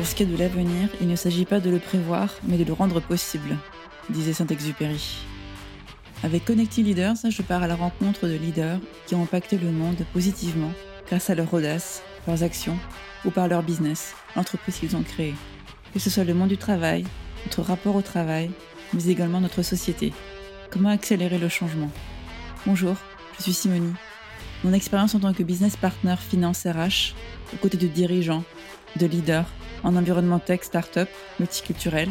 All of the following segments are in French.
Pour ce qui est de l'avenir, il ne s'agit pas de le prévoir, mais de le rendre possible, disait Saint-Exupéry. Avec Connecting Leaders, je pars à la rencontre de leaders qui ont impacté le monde positivement grâce à leur audace, leurs actions ou par leur business, l'entreprise qu'ils ont créée. Que ce soit le monde du travail, notre rapport au travail, mais également notre société. Comment accélérer le changement? Bonjour, je suis Simonie. Mon expérience en tant que business partner finance RH, aux côtés de dirigeants, de leaders, en environnement tech, start-up, multiculturel,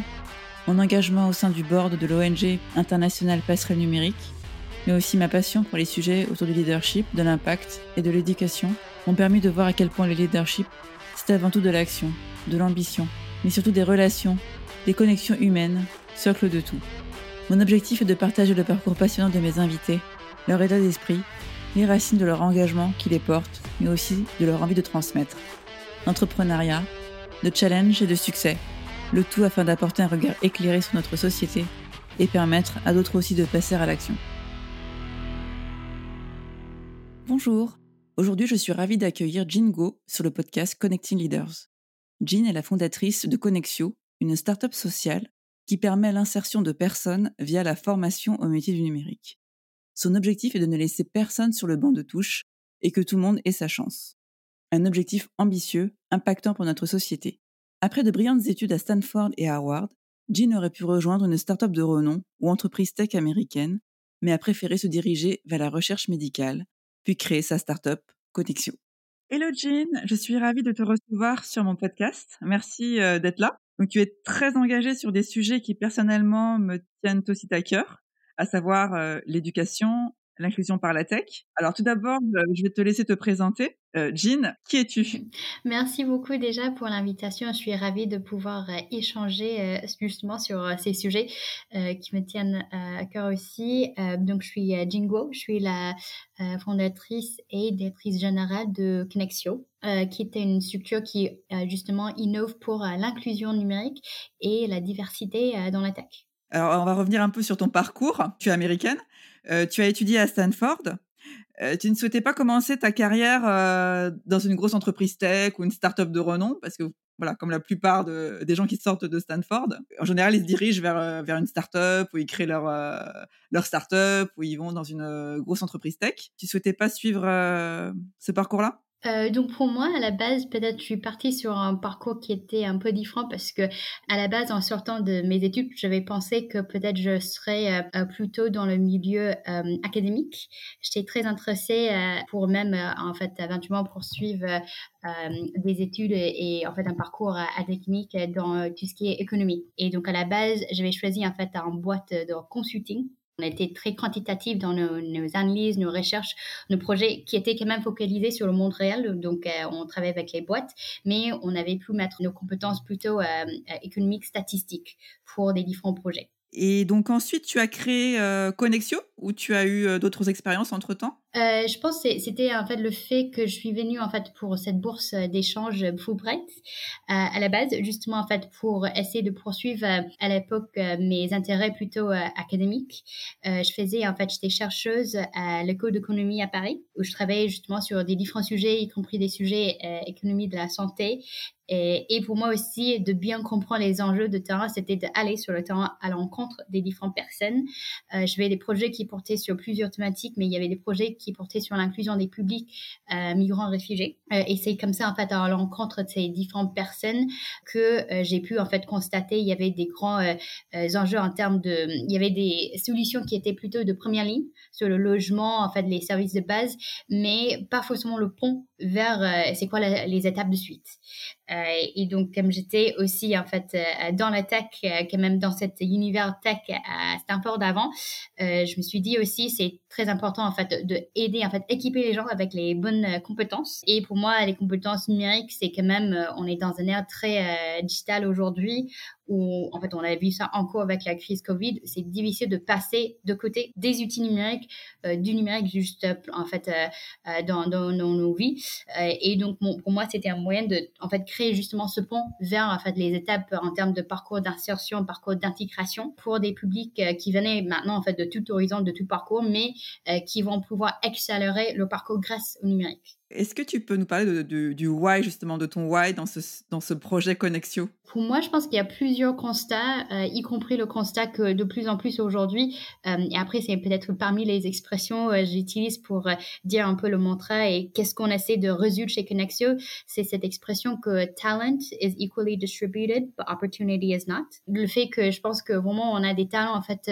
mon engagement au sein du board de l'ONG International Passerelle Numérique, mais aussi ma passion pour les sujets autour du leadership, de l'impact et de l'éducation m'ont permis de voir à quel point le leadership, c'est avant tout de l'action, de l'ambition, mais surtout des relations, des connexions humaines, socle de tout. Mon objectif est de partager le parcours passionnant de mes invités, leur état d'esprit, les racines de leur engagement qui les portent, mais aussi de leur envie de transmettre. L'entrepreneuriat, de challenge et de succès, le tout afin d'apporter un regard éclairé sur notre société et permettre à d'autres aussi de passer à l'action. Bonjour, aujourd'hui je suis ravie d'accueillir Jean Go sur le podcast Connecting Leaders. Jean est la fondatrice de Connexio, une start-up sociale qui permet l'insertion de personnes via la formation au métier du numérique. Son objectif est de ne laisser personne sur le banc de touche et que tout le monde ait sa chance. Un objectif ambitieux, impactant pour notre société. Après de brillantes études à Stanford et Harvard, Jean aurait pu rejoindre une start-up de renom ou entreprise tech américaine, mais a préféré se diriger vers la recherche médicale, puis créer sa start-up Connexio. Hello Jean, je suis ravie de te recevoir sur mon podcast. Merci euh, d'être là. Tu es très engagée sur des sujets qui personnellement me tiennent aussi à cœur, à savoir euh, l'éducation, l'inclusion par la tech. Alors tout d'abord, euh, je vais te laisser te présenter. Euh, Jean, qui es-tu? Merci beaucoup déjà pour l'invitation. Je suis ravie de pouvoir euh, échanger justement sur ces sujets qui me tiennent à cœur aussi. donc je suis Jingo, je suis la fondatrice et directrice générale de Connexio, qui est une structure qui justement innove pour l'inclusion numérique et la diversité dans la tech. Alors on va revenir un peu sur ton parcours. Tu es américaine. Euh, tu as étudié à Stanford. Euh, tu ne souhaitais pas commencer ta carrière euh, dans une grosse entreprise tech ou une start-up de renom parce que voilà, comme la plupart des gens qui sortent de Stanford, en général, ils se dirigent vers, vers une start-up ou ils créent leur, leur start-up ou ils vont dans une grosse entreprise tech. Tu souhaitais pas suivre ce parcours-là? Euh, donc pour moi, à la base, peut-être je suis partie sur un parcours qui était un peu différent parce que à la base, en sortant de mes études, j'avais pensé que peut-être je serais euh, euh, plutôt dans le milieu académique. J'étais très intéressée pour même en fait éventuellement poursuivre des études et, en fait un parcours académique dans tout ce qui est économie. Et donc à la base, j'avais choisi en fait un boîte de consulting on été très quantitatif dans nos, analyses, nos recherches, nos projets qui étaient quand même focalisés sur le monde réel. Donc, euh, on travaillait avec les boîtes, mais on avait pu mettre nos compétences plutôt euh, euh, économiques, statistiques pour des différents projets. Et donc ensuite, tu as créé Connexio ou tu as eu d'autres expériences entre-temps? Euh, je pense que c'était en fait le fait que je suis venue en fait pour cette bourse d'échange Fulbright euh, à la base justement en fait pour essayer de poursuivre euh, à l'époque mes intérêts plutôt académiques. je faisais en fait j'étais chercheuse à l'école d'économie à Paris où je travaillais justement sur des différents sujets y compris des sujets économie de la santé et, pour moi aussi, de bien comprendre les enjeux de terrain, c'était d'aller sur le terrain à l'encontre des différentes personnes. Euh, je vais des projets qui portaient sur plusieurs thématiques, mais il y avait des projets qui portait sur l'inclusion des publics euh, migrants réfugiés. Euh, et c'est comme ça, en fait, à l'encontre de ces différentes personnes que euh, j'ai pu, en fait, constater il y avait des grands enjeux en termes de... Il y avait des solutions qui étaient plutôt de première ligne sur le logement, en fait, les services de base, mais pas forcément le pont vers c'est quoi les étapes de suite. et donc, comme j'étais aussi, en fait, dans la tech, quand même dans cet univers tech à Stanford avant, je me suis dit aussi, c'est très important, en fait, de aider, en fait, équiper les gens avec les bonnes euh, compétences. Et pour moi, les compétences numériques, c'est quand même, euh, on est dans un ère très euh, digital aujourd'hui où, en fait, on a vu ça encore avec la crise Covid. C'est difficile de passer de côté des outils numériques, du numérique juste, en fait, dans, dans, nos vies. et donc, pour moi, c'était un moyen de, en fait, créer justement ce pont vers, en fait, les étapes en termes de parcours d'insertion, parcours d'intégration pour des publics qui venaient maintenant, en fait, de tout horizon, de tout parcours, mais qui vont pouvoir accélérer le parcours grâce au numérique. Est-ce que tu peux nous parler du why, justement, de ton why dans ce, dans ce projet Connexio Pour moi, je pense qu'il y a plusieurs constats, euh, y compris le constat que de plus en plus aujourd'hui, euh, et après, c'est peut-être parmi les expressions que j'utilise pour dire un peu le mantra et qu'est-ce qu'on essaie de résoudre chez Connexio, c'est cette expression que talent is equally distributed, but opportunity is not. Le fait que je pense que vraiment, on a des talents, en fait,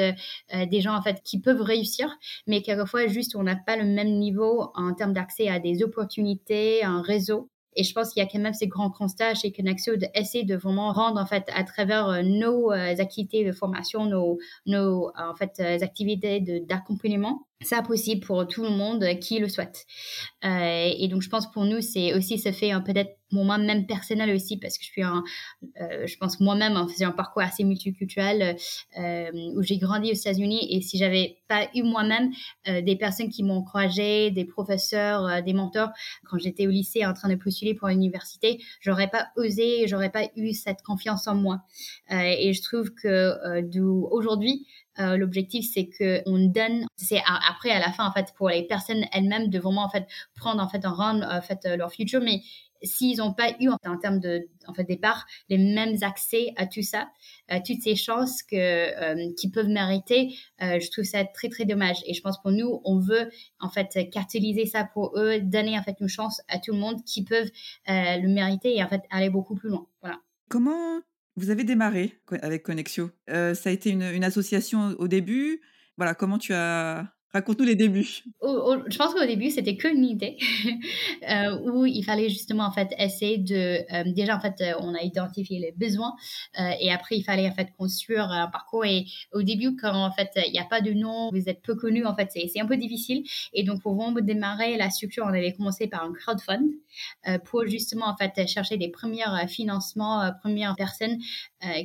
des gens, en fait, qui peuvent réussir, mais quelquefois, juste, on n'a pas le même niveau en termes d'accès à des opportunités, un réseau. Et je pense qu'il y a quand même ces grands constats chez Connexio d'essayer de vraiment rendre, en fait, à travers euh, nos euh, activités de formation, nos, euh, activités d'accompagnement, ça possible pour tout le monde qui le souhaite. Euh, et donc, je pense pour nous, c'est aussi, ça fait peut-être pour moi-même personnel aussi, parce que je suis un, euh, je pense moi-même en faisant un parcours assez multiculturel euh, où j'ai grandi aux États-Unis et si j'avais pas eu moi-même des personnes qui m'ont encouragé, des professeurs, des mentors, quand j'étais au lycée en train de postuler pour l'université, j'aurais pas osé, j'aurais pas eu cette confiance en moi. Et je trouve que d'où aujourd'hui, euh, l'objectif, c'est que on donne, c'est après à la fin en fait pour les personnes elles-mêmes de vraiment en fait prendre en fait en rendre en fait euh, leur futur, mais s'ils n'ont pas eu en termes de en fait départ les mêmes accès à tout ça, à toutes ces chances que euh, qu'ils peuvent mériter, je trouve ça très très dommage. Et je pense pour nous, on veut en fait catalyser ça pour eux, donner en fait une chance à tout le monde qui peuvent le mériter et en fait aller beaucoup plus loin. Voilà. Comment vous avez démarré avec Connexio. Euh, ça a été une, une, association au début. Voilà, comment tu as Raconte-nous les débuts. je pense qu'au début, c'était qu'une idée euh, où il fallait justement en fait essayer de euh, déjà en fait euh, on a identifié les besoins et après il fallait en fait construire un parcours et au début quand en fait il n'y a pas de nom, vous êtes peu connu en fait c'est un peu difficile et donc pour vraiment démarrer la structure, on avait commencé par un crowdfund pour justement en fait chercher des premiers financements, premières personnes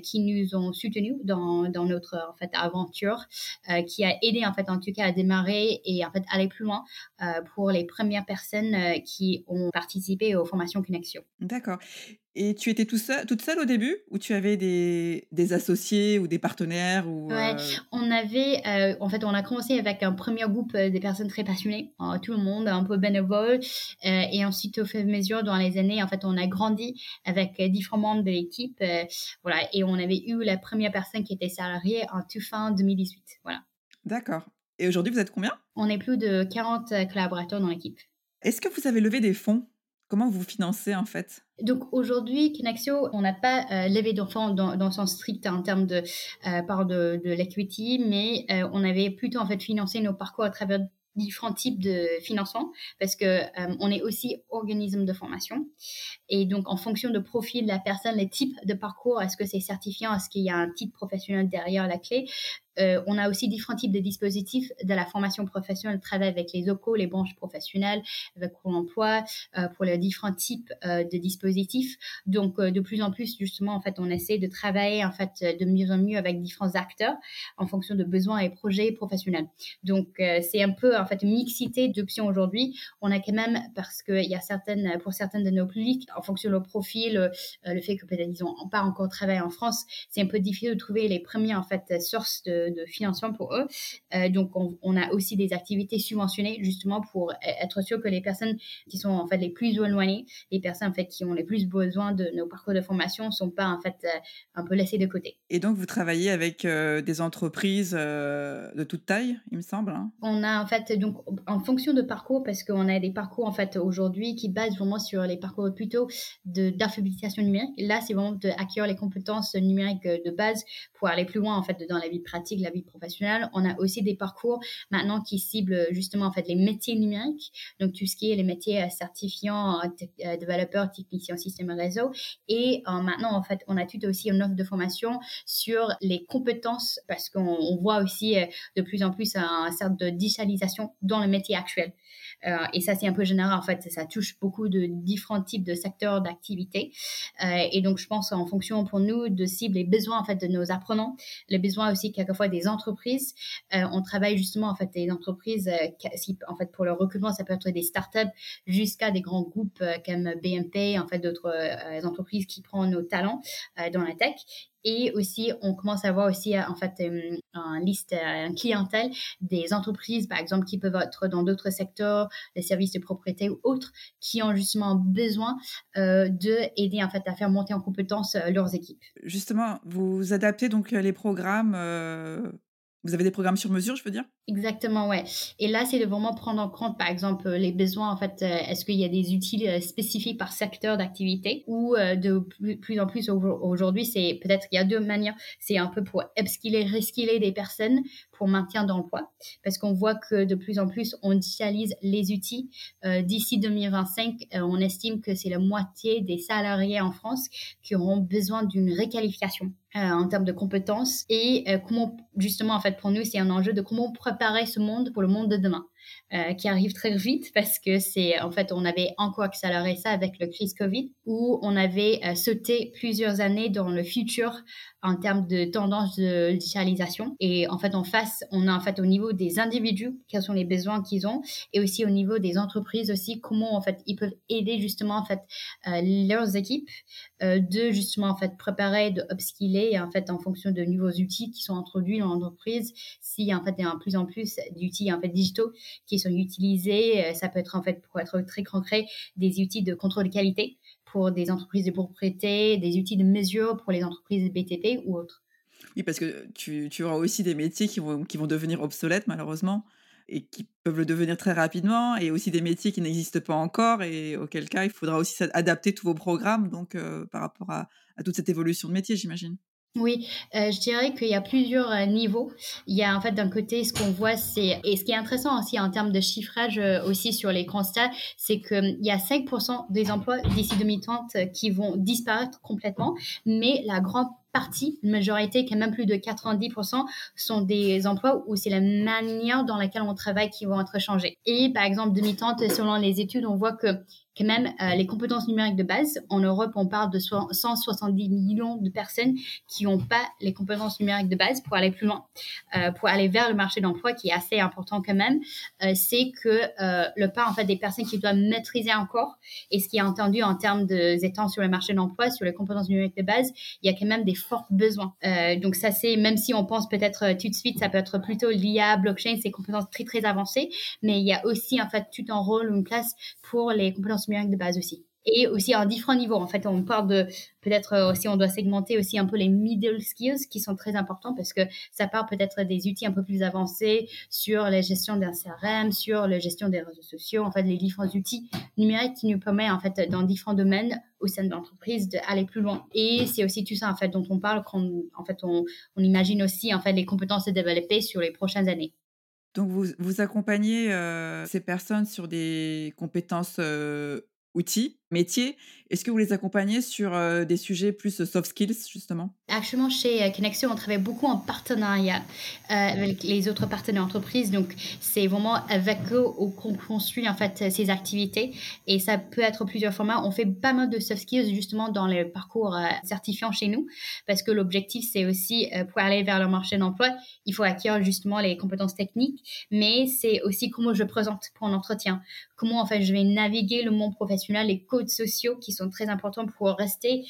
qui nous ont soutenus dans, dans notre en fait aventure, qui a aidé en fait en tout cas à démarrer et en fait aller plus loin euh, pour les premières personnes euh, qui ont participé aux formations Connexion. D'accord. Et tu étais tout seul, toute seule au début ou tu avais des, des associés ou des partenaires ou, ouais, euh on avait, en fait, on a commencé avec un premier groupe des personnes très passionnées, tout le monde, un peu bénévole. et ensuite, au fur et à mesure, dans les années, en fait, on a grandi avec différents membres de l'équipe. voilà, et on avait eu la première personne qui était salariée en tout fin 2018. Voilà. D'accord. Et aujourd'hui, vous êtes combien? On est plus de 40 euh, collaborateurs dans l'équipe. Est-ce que vous avez levé des fonds? Comment vous financez en fait? Donc aujourd'hui, Kinaxio, on n'a pas euh, levé d'enfants dans, dans le sens strict en termes de euh, part de, de l'equity, mais euh, on avait plutôt en fait financé nos parcours à travers différents types de financement parce que euh, on est aussi organisme de formation. Et donc en fonction de profil de la personne les types de parcours est-ce que c'est certifiant? Est-ce qu'il y a un titre professionnel derrière la clé? Euh, on a aussi différents types de dispositifs de la formation professionnelle, travail avec les OCO, les branches professionnelles, avec Pôle emploi, euh, pour les différents types euh, de dispositifs. Donc, euh, de plus en plus, justement, en fait, on essaie de travailler, en fait, de mieux en mieux avec différents acteurs en fonction de besoins et projets professionnels. Donc, c'est un peu, en fait, mixité d'options aujourd'hui. On a quand même, parce qu'il y a certaines, pour certaines de nos publics, en fonction de leur profil, le fait que peut-être ils n'ont pas encore travaillé en France, c'est un peu difficile de trouver les premières, en fait, sources de de, financement pour eux. Euh, donc, on, a aussi des activités subventionnées justement pour être sûr que les personnes qui sont en fait les plus éloignées, les personnes en fait qui ont les plus besoin de nos parcours de formation, sont pas en fait euh, un peu laissées de côté. Et donc, vous travaillez avec euh, des entreprises de toute taille, il me semble. Hein? On a en fait donc en fonction de parcours parce qu'on a des parcours en fait aujourd'hui qui basent vraiment sur les parcours plutôt d'alphabétisation numérique. Là, c'est vraiment d'acquérir les compétences numériques de base pour aller plus loin en fait dans la vie pratique de la vie professionnelle. On a aussi des parcours maintenant qui ciblent justement en fait les métiers numériques, donc tout ce qui est les métiers euh, certifiants, euh, euh, développeurs, techniciens système et réseau. Et maintenant en fait on a tout aussi une offre de formation sur les compétences parce qu'on voit aussi de plus en plus un certain de digitalisation dans le métier actuel. Euh, et ça, c'est un peu général, en fait. Ça touche beaucoup de différents types de secteurs d'activité. Euh, et donc, je pense en fonction pour nous de cible les besoins, en fait, de nos apprenants, les besoins aussi, quelquefois, des entreprises. Euh, on travaille justement, en fait, des entreprises, si, en fait, pour le recrutement, ça peut être des startups jusqu'à des grands groupes comme BNP, en fait, d'autres entreprises qui prennent nos talents dans la tech Et aussi, on commence à voir aussi en fait une liste, une clientèle des entreprises, par exemple, qui peuvent être dans d'autres secteurs, les services de propriété ou autres, qui ont justement besoin de aider en fait à faire monter en compétence leurs équipes. Justement, vous adaptez donc les programmes vous avez des programmes sur mesure, je veux dire? Exactement, ouais. Et là, c'est de vraiment prendre en compte, par exemple, les besoins. En fait, euh, est-ce qu'il y a des outils euh, spécifiques par secteur d'activité ou euh, de plus, en plus aujourd'hui, c'est peut-être il y a deux manières. C'est un peu pour upskiller, reskiller des personnes pour maintien d'emploi, parce qu'on voit que de plus en plus on digitalise les outils. D'ici 2025, on estime que c'est la moitié des salariés en France qui auront besoin d'une réqualification. En termes de compétences et comment justement en fait pour nous c'est un enjeu de comment préparer ce monde pour le monde de demain. Euh, qui arrive très vite parce que c'est en fait on avait encore accéléré ça avec le crise Covid où on avait euh, sauté plusieurs années dans le futur en termes de tendance de digitalisation. Et en fait en face on a en fait au niveau des individus quels sont les besoins qu'ils ont et aussi au niveau des entreprises aussi comment en fait ils peuvent aider justement en fait euh, leurs équipes de justement en fait préparer de upskiller en fait en fonction de nouveaux outils qui sont introduits dans l'entreprise si en fait il y a de plus en plus d'outils en fait digitaux qui sont utilisés. Euh, ça peut être en fait, pour être très concret, des outils de contrôle de qualité pour des entreprises de propriété, des outils de mesure pour les entreprises BTP ou autres. Oui, parce que tu, tu auras aussi des métiers qui vont, qui vont devenir obsolètes malheureusement et qui peuvent le devenir très rapidement, et aussi des métiers qui n'existent pas encore, et auquel cas il faudra aussi adapter tous vos programmes donc euh, par rapport à, à toute cette évolution de métier, j'imagine. Oui, euh, je dirais qu'il y a plusieurs euh, niveaux. Il y a en fait d'un côté ce qu'on voit, c'est et ce qui est intéressant aussi en termes de chiffrage euh, aussi sur les constats, c'est qu'il y a 5% des emplois d'ici 2030 qui vont disparaître complètement, mais la grande partie, une majorité, est même plus de 90%, sont des emplois où c'est la manière dans laquelle on travaille qui vont être changés. Et par exemple, 2030, selon les études, on voit que quand même euh, les compétences numériques de base. En Europe, on parle de 170 millions de personnes qui n'ont pas les compétences numériques de base pour aller plus loin, euh, pour aller vers le marché d'emploi qui est assez important quand même. Euh, c'est que le pas en fait des personnes qui doivent maîtriser encore et ce qui est entendu en termes de étant sur le marché d'emploi, sur les compétences numériques de base, il y a quand même des forts besoins. donc ça c'est même si on pense peut-être tout de suite ça peut être plutôt l'IA, blockchain, ces compétences très très avancées, mais il y a aussi en fait tout un rôle, une place pour les compétences numériques de base aussi. Et aussi en différents niveaux. En fait, on parle de peut-être euh, aussi, on doit segmenter aussi un peu les middle skills qui sont très importants parce que ça part peut-être des outils un peu plus avancés sur la gestion d'un CRM, sur la gestion des réseaux sociaux, en fait, les différents outils numériques qui nous permettent, en fait, dans différents domaines au sein de l'entreprise d'aller plus loin. Et c'est aussi tout ça, en fait, dont on parle quand, en fait, on, on imagine aussi, en fait, les compétences à développer sur les prochaines années. Donc, vous, vous accompagnez euh, ces personnes sur des compétences euh, outils, métiers. Est-ce que vous les accompagnez sur des sujets plus soft skills, justement? Actuellement, chez Connexion, on travaille beaucoup en partenariat avec les autres partenaires entreprises. Donc, c'est vraiment avec eux qu'on construit en fait ces activités. Et ça peut être plusieurs formats. On fait pas mal de soft skills justement dans le parcours certifiant chez nous, parce que l'objectif, c'est aussi pour aller vers le marché d'emploi, il faut acquérir justement les compétences techniques, mais c'est aussi comment je présente pour un entretien, comment en fait je vais naviguer le monde professionnel, les sociaux qui sont très importants pour rester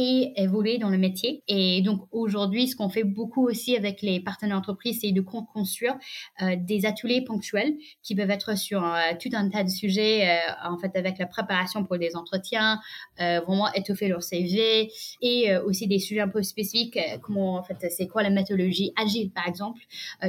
et évoluer dans le métier. Et donc aujourd'hui, ce qu'on fait beaucoup aussi avec les partenaires entreprises, c'est de construire euh, des ateliers ponctuels qui peuvent être sur euh, tout un tas de sujets, euh, en fait avec la préparation pour des entretiens, vraiment étoffer leur CV et aussi des sujets un peu spécifiques, comment en fait c'est quoi la méthodologie agile par exemple,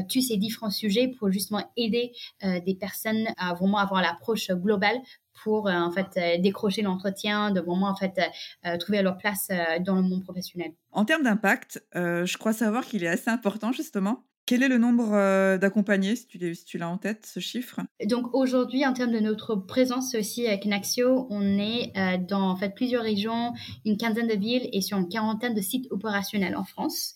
tous ces différents sujets pour justement aider des personnes à vraiment avoir l'approche globale pour euh, en fait euh, décrocher l'entretien, de vraiment en fait euh, trouver leur place dans le monde professionnel. En termes d'impact, je crois savoir qu'il est assez important justement. Quel est le nombre d'accompagnés, si tu, si tu l'as en tête, ce chiffre? Donc aujourd'hui, en termes de notre présence aussi avec Naxio, on est dans en fait plusieurs régions, une quinzaine de villes et sur une quarantaine de sites opérationnels en France.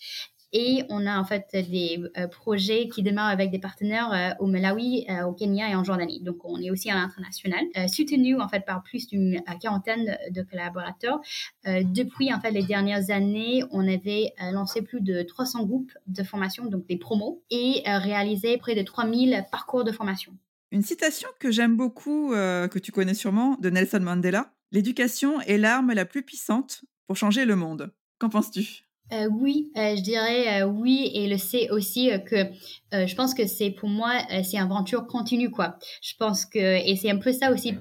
Et on a en fait des euh, projets qui démarrent avec des partenaires euh, au Malawi, euh, au Kenya et en Jordanie. Donc on est aussi à l'international, soutenu en fait par plus d'une quarantaine de collaborateurs. depuis en fait les dernières années, on avait lancé plus de 300 groupes de formation, donc des promos, et réalisé près de 3000 parcours de formation. Une citation que j'aime beaucoup, que tu connais sûrement, de Nelson Mandela. L'éducation est l'arme la plus puissante pour changer le monde. Qu'en penses-tu? Euh, oui, euh, je dirais euh, oui et le c'est aussi que je pense que c'est pour moi c'est une aventure continue quoi. Je pense que et c'est un peu ça aussi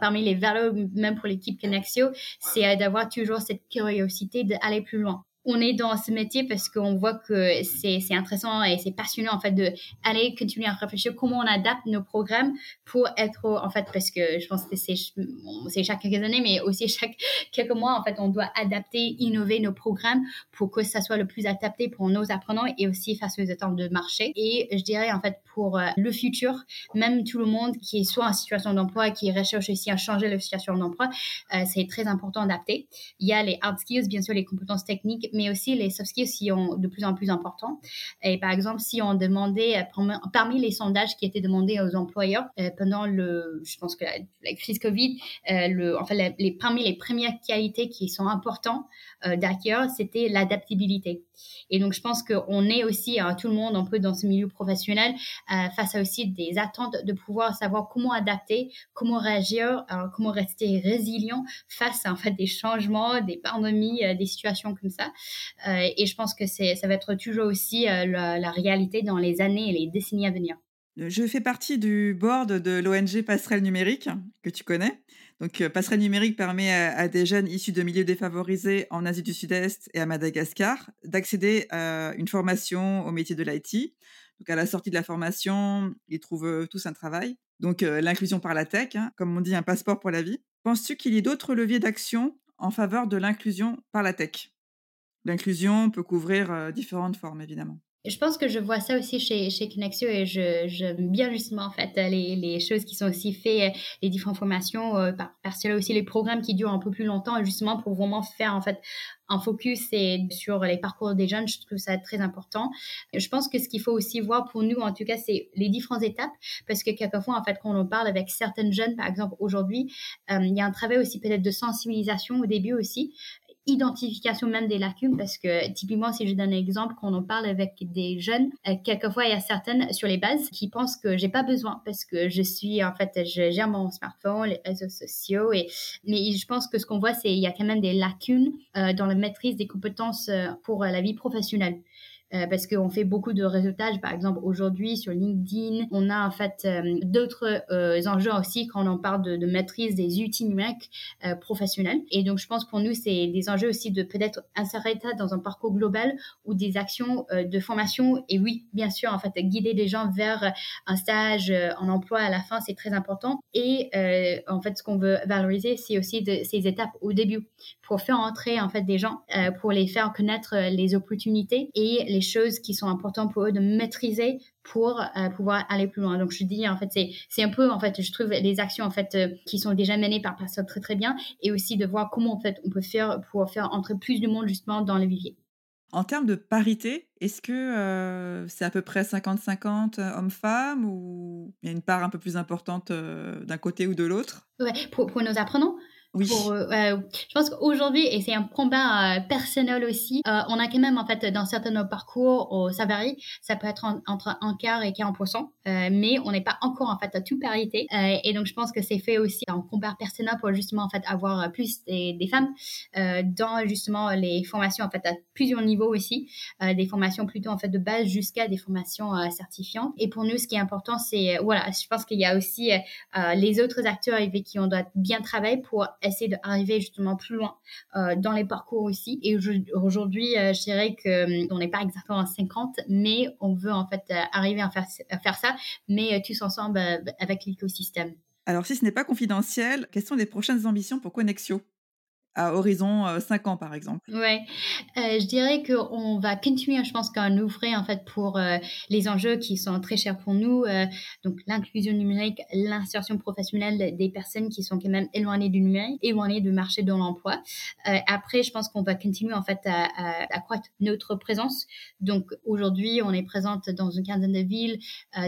parmi les valeurs même pour l'équipe Connexio, c'est d'avoir toujours cette curiosité d'aller plus loin on est dans ce métier parce qu'on voit que c'est intéressant et c'est passionnant en fait de aller continuer à réfléchir comment on adapte nos programmes pour être en fait parce que je pense que c'est c'est chaque quelques années mais aussi chaque quelques mois en fait on doit adapter innover nos programmes pour que ça soit le plus adapté pour nos apprenants et aussi face aux attentes de marché. Et je dirais en fait pour euh, le futur même tout le monde qui est soit en situation d'emploi qui recherche aussi à changer la situation d'emploi euh, c'est très important d'adapter. Il y a les hard skills bien sûr les compétences techniques mais aussi les soft skills sont de plus en plus importants. Et par exemple, si on demandait, euh, parmi les sondages qui étaient demandés aux employeurs euh, pendant le, je pense que la, crise Covid, euh, le, en fait, les, parmi les premières qualités qui sont importantes d'accueil, c'était l'adaptabilité. Et donc, je pense qu'on est aussi, à tout le monde, un peu dans ce milieu professionnel, face à aussi des attentes de pouvoir savoir comment adapter, comment réagir, comment rester résilient face à en fait des changements, des pandémies, des situations comme ça. Euh, et je pense que ça va être toujours aussi euh, la, réalité dans les années et les décennies à venir. Je fais partie du board de l'ONG Passerelle Numérique, que tu connais. Donc, euh, Passerelle Numérique permet à, des jeunes issus de milieux défavorisés en Asie du Sud-Est et à Madagascar d'accéder à une formation au métier de l'IT. Donc, à la sortie de la formation, ils trouvent tous un travail. Donc, l'inclusion par la tech, hein, comme on dit, un passeport pour la vie. Penses-tu qu'il y ait d'autres leviers d'action en faveur de l'inclusion par la tech? L'inclusion peut couvrir différentes formes, évidemment. Je pense que je vois ça aussi chez, chez Connexio et j'aime bien justement en fait les, choses qui sont aussi faites, les différentes formations, euh, par, par cela aussi les programmes qui durent un peu plus longtemps justement pour vraiment faire en fait un focus sur les parcours des jeunes, je trouve ça très important. Je pense que ce qu'il faut aussi voir pour nous, en tout cas, c'est les différentes étapes, parce que quelquefois, en fait, quand on parle avec certaines jeunes, par exemple aujourd'hui, il y a un travail aussi peut-être de sensibilisation au début aussi, identification même des lacunes parce que typiquement si je donne un exemple quand on parle avec des jeunes euh, quelquefois il y a certaines sur les bases qui pensent que j'ai pas besoin parce que je suis en fait je gère mon smartphone les réseaux sociaux et mais je pense que ce qu'on voit c'est il y a quand même des lacunes euh, dans la maîtrise des compétences euh, pour la vie professionnelle euh, parce qu'on fait beaucoup de réseautage. Par exemple, aujourd'hui sur LinkedIn, on a en fait euh, d'autres euh, enjeux aussi quand on parle de, maîtrise des outils numériques professionnels. Et donc, je pense pour nous, c'est des enjeux aussi de peut-être insérer ça dans un parcours global ou des actions de formation. Et oui, bien sûr, en fait, guider des gens vers un stage en emploi à la fin, c'est très important. Et en fait, ce qu'on veut valoriser, c'est aussi ces étapes au début pour faire entrer en fait des gens, pour les faire connaître les opportunités et les choses qui sont importantes pour eux de maîtriser pour euh, pouvoir aller plus loin. Donc je dis en fait c'est c'est un peu en fait je trouve les actions en fait euh, qui sont déjà menées par personnes très très bien et aussi de voir comment en fait on peut faire pour faire entrer plus de monde justement dans le vivier. En termes de parité, est-ce que euh, c'est à peu près 50-50 hommes-femmes ou il y a une part un peu plus importante d'un côté ou de l'autre? Ouais, pour, pour nos apprenants oui. Euh, je pense qu'aujourd'hui, et c'est un combat euh, personnel aussi, euh, on a quand même, en fait, dans certains de nos parcours, oh, ça varie, ça peut être entre un quart et 40%, mais on n'est pas encore, en fait, à toute parité. et donc, je pense que c'est fait aussi en combat personnel pour justement, en fait, avoir plus des, des femmes dans, justement, les formations, en fait, à plusieurs niveaux aussi, des formations plutôt, en fait, de base jusqu'à des formations certifiantes. Et pour nous, ce qui est important, c'est, voilà, je pense qu'il y a aussi les autres acteurs avec qui on doit bien travailler pour essayer d'arriver justement plus loin euh, dans les parcours aussi. Et aujourd'hui, euh, je dirais que on n'est pas exactement à 50, mais on veut en fait euh, arriver à faire, à faire ça, mais tous ensemble avec l'écosystème. Alors, si ce n'est pas confidentiel, quelles sont les prochaines ambitions pour Connexio à horizon 5 ans, par exemple Ouais, je dirais qu'on va continuer, je pense, qu'à ouvrir en fait pour les enjeux qui sont très chers pour nous, donc l'inclusion numérique, l'insertion professionnelle des personnes qui sont quand même éloignées du numérique, éloignées du marché de l'emploi. après, je pense qu'on va continuer en fait à, accroître notre présence. Donc aujourd'hui, on est présente dans une quinzaine de villes.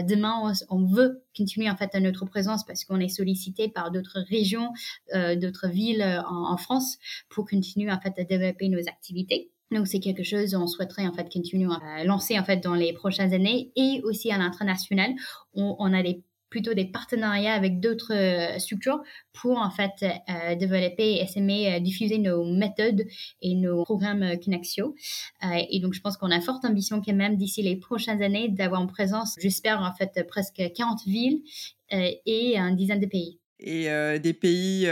demain, on, veut continuer en fait à notre présence parce qu'on est sollicité par d'autres régions, d'autres villes en France pour continuer en fait à développer nos activités. Donc c'est quelque chose on souhaiterait en fait continuer à lancer en fait dans les prochaines années et aussi à l'international. On, a des plutôt des partenariats avec d'autres euh, structures pour en fait euh, développer et s'aimer euh, diffuser nos méthodes et nos programmes Kinexio. et donc je pense qu'on a forte ambition quand même d'ici les prochaines années d'avoir en présence, j'espère en fait presque 40 villes et une dizaine de pays et des pays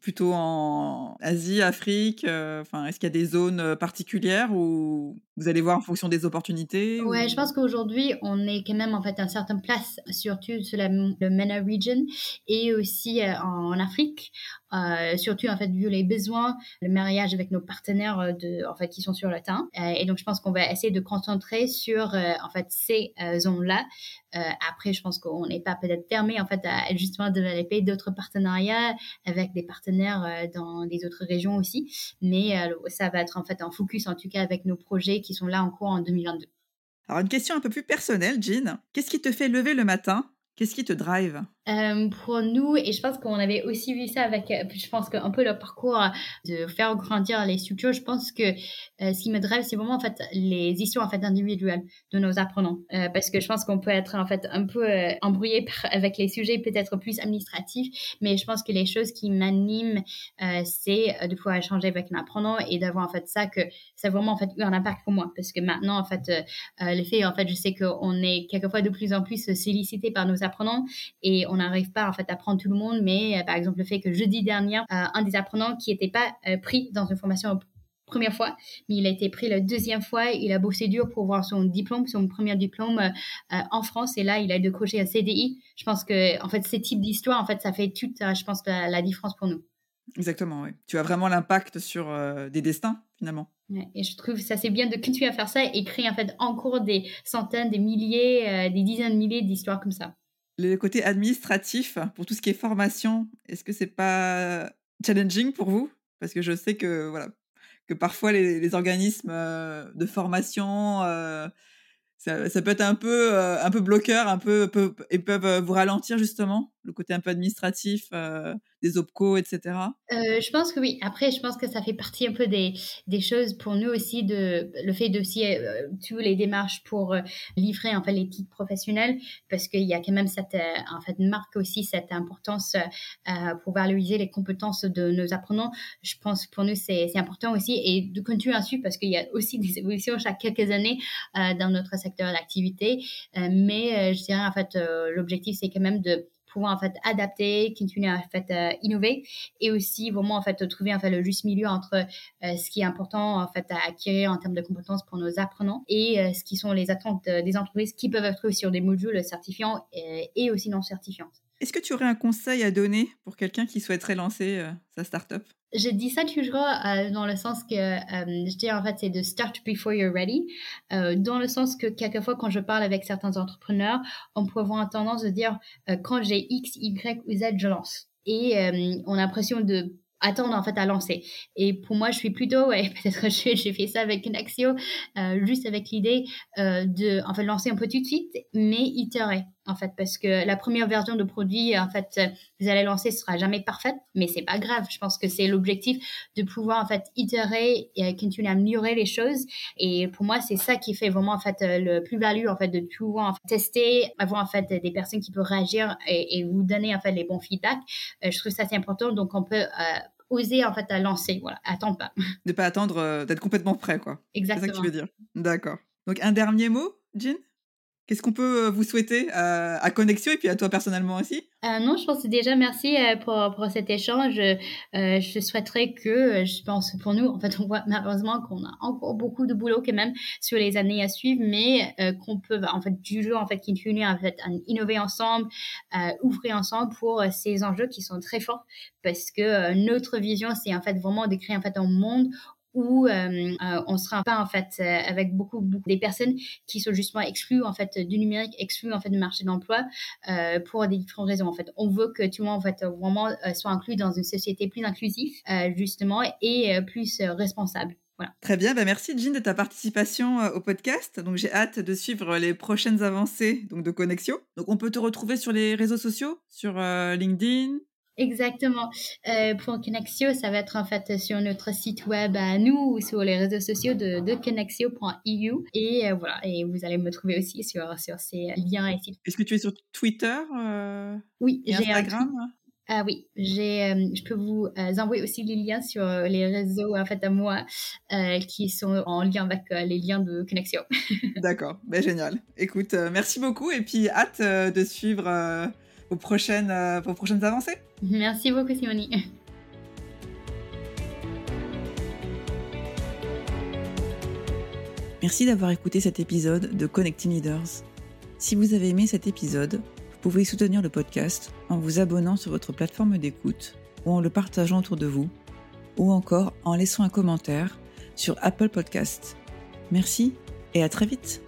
plutôt en Asie, Afrique Enfin, est-ce qu'il y a des zones particulières où vous allez voir en fonction des opportunités Ouais, je pense qu'aujourd'hui, on est quand même en fait à une certaine place, surtout sur la, le MENA region et aussi en Afrique. Euh, surtout en fait vu les besoins, le mariage avec nos partenaires de, en fait qui sont sur le terrain. et donc je pense qu'on va essayer de concentrer sur en fait ces zones-là euh, après, je pense qu'on n'est pas peut-être fermé en fait à justement développer d'autres partenariats avec des partenaires euh, dans des autres régions aussi, mais euh, ça va être en fait un focus en tout cas avec nos projets qui sont là en en 2022. Alors une question un peu plus personnelle, Jean. Qu'est-ce qui te fait lever le matin? Qu'est-ce qui te drive? Euh, pour nous, et je pense qu'on avait aussi vu ça avec, euh, je pense qu'un peu le parcours de faire grandir les structures, je pense que euh, ce qui me drive, c'est vraiment en fait les histoires en fait individuelles de nos apprenants, parce que je pense qu'on peut être en fait un peu embrouillé avec les sujets peut-être plus administratifs, mais je pense que les choses qui m'animent, c'est de pouvoir échanger avec un apprenant et d'avoir en fait ça que ça a vraiment en fait eu un impact pour moi, parce que maintenant en fait le fait en fait je sais qu'on est quelquefois de plus en plus sollicité par nos apprenants et on n'arrive pas en fait à prendre tout le monde, mais euh, par exemple le fait que jeudi dernier, euh, un des apprenants qui n'était pas euh, pris dans une formation première fois, mais il a été pris la deuxième fois. Il a bossé dur pour voir son diplôme, son premier diplôme en France, et là, il a décroché un CDI. Je pense que, en fait, ces types d'histoires, en fait, ça fait toute, je pense, la, différence pour nous. Exactement, oui. Tu as vraiment l'impact sur des destins, finalement. et je trouve ça c'est bien de continuer à faire ça et créer en fait encore des centaines, des milliers, des dizaines de milliers d'histoires comme ça le côté administratif pour tout ce qui est formation, est-ce que c'est pas challenging pour vous? Parce que je sais que voilà que parfois les, organismes euh, de formation euh, ça, peut être un peu euh, un peu bloqueur, un peu, et peuvent vous ralentir justement? Le côté un peu administratif des OPCO, etc. Euh, je pense que oui. Après, je pense que ça fait partie un peu des, des choses pour nous aussi, de, le fait d'aussi euh, tous les démarches pour euh, livrer en fait les titres professionnels, parce qu'il y a quand même cette euh, en fait marque aussi cette importance pour valoriser les compétences de nos apprenants. Je pense que pour nous c'est important aussi et de continuer à suivre parce qu'il y a aussi des évolutions chaque quelques années dans notre secteur d'activité. mais je dirais en fait l'objectif c'est quand même de pouvoir en fait adapter, continuer à en fait euh, innover et aussi vraiment en fait trouver en fait le juste milieu entre euh, ce qui est important en fait à acquérir en termes de compétences pour nos apprenants et euh, ce qui sont les attentes des entreprises qui peuvent être sur des modules certifiants et, aussi non certifiants. Est-ce que tu aurais un conseil à donner pour quelqu'un qui souhaiterait lancer sa startup? Je dis ça toujours euh, dans le sens que euh, je dis en fait c'est de start before you're ready, euh, dans le sens que quelquefois quand je parle avec certains entrepreneurs, on peut avoir tendance de dire quand j'ai X, Y ou Z, je lance. Et on a l'impression de attendre en fait à lancer. Et pour moi, je suis plutôt, ouais, peut-être j'ai fait ça avec une Axio, euh, juste avec l'idée euh, de en fait lancer un peu tout de suite, mais itérer en fait parce que la première version de produit en fait vous allez lancer ce sera jamais parfaite, mais c'est pas grave. Je pense que c'est l'objectif de pouvoir en fait itérer et continuer à améliorer les choses. Et pour moi, c'est ça qui fait vraiment en fait le plus value en fait de pouvoir en fait, tester, avoir en fait des personnes qui peuvent réagir et, et vous donner en fait les bons feedbacks. Euh, je trouve ça c'est important. Donc on peut euh, oser en fait à lancer. Voilà, attends pas. Ne pas attendre euh, d'être complètement prêt, quoi. Exactement. C'est ça que tu veux dire. D'accord. Donc un dernier mot, Jean? Qu'est-ce qu'on peut euh, vous souhaiter à, à, Connexion et puis à toi personnellement aussi? Euh, Non, je pense déjà merci euh, pour, pour cet échange. Euh, je souhaiterais que, je pense pour nous, en fait, on voit malheureusement qu'on a encore beaucoup de boulot quand même sur les années à suivre, mais qu'on peut en fait du jour en fait continuer en fait à innover ensemble, ouvrir ensemble pour ces enjeux qui sont très forts parce que notre vision c'est en fait vraiment de créer en fait un monde où euh, euh, on sera pas en fait euh, avec beaucoup, beaucoup des personnes qui sont justement exclues en fait du numérique, exclues en fait du marché d'emploi pour des différentes raisons en fait. On veut que tout le monde en fait vraiment soit inclus dans une société plus inclusive justement et plus responsable. Très bien, bah merci Jean de ta participation au podcast. Donc j'ai hâte de suivre les prochaines avancées donc de Connexion. Donc on peut te retrouver sur les réseaux sociaux, sur LinkedIn, Exactement. Euh, pour Connexio, ça va être en fait sur notre site web à nous ou sur les réseaux sociaux de, de connexio.eu. Et euh, voilà, et vous allez me trouver aussi sur, sur ces liens ici. Est-ce que tu es sur Twitter euh, Oui, j'ai Instagram ah oui, j'ai, je peux vous envoyer aussi les liens sur les réseaux en fait à moi qui sont en lien avec les liens de Connexio. D'accord, ben, génial. Écoute, merci beaucoup et puis hâte de suivre vos prochaines, vos prochaines avancées. Merci beaucoup, Simoni. Merci d'avoir écouté cet épisode de Connecting Leaders. Si vous avez aimé cet épisode, vous pouvez soutenir le podcast en vous abonnant sur votre plateforme d'écoute ou en le partageant autour de vous, ou encore en laissant un commentaire sur Apple Podcasts. Merci et à très vite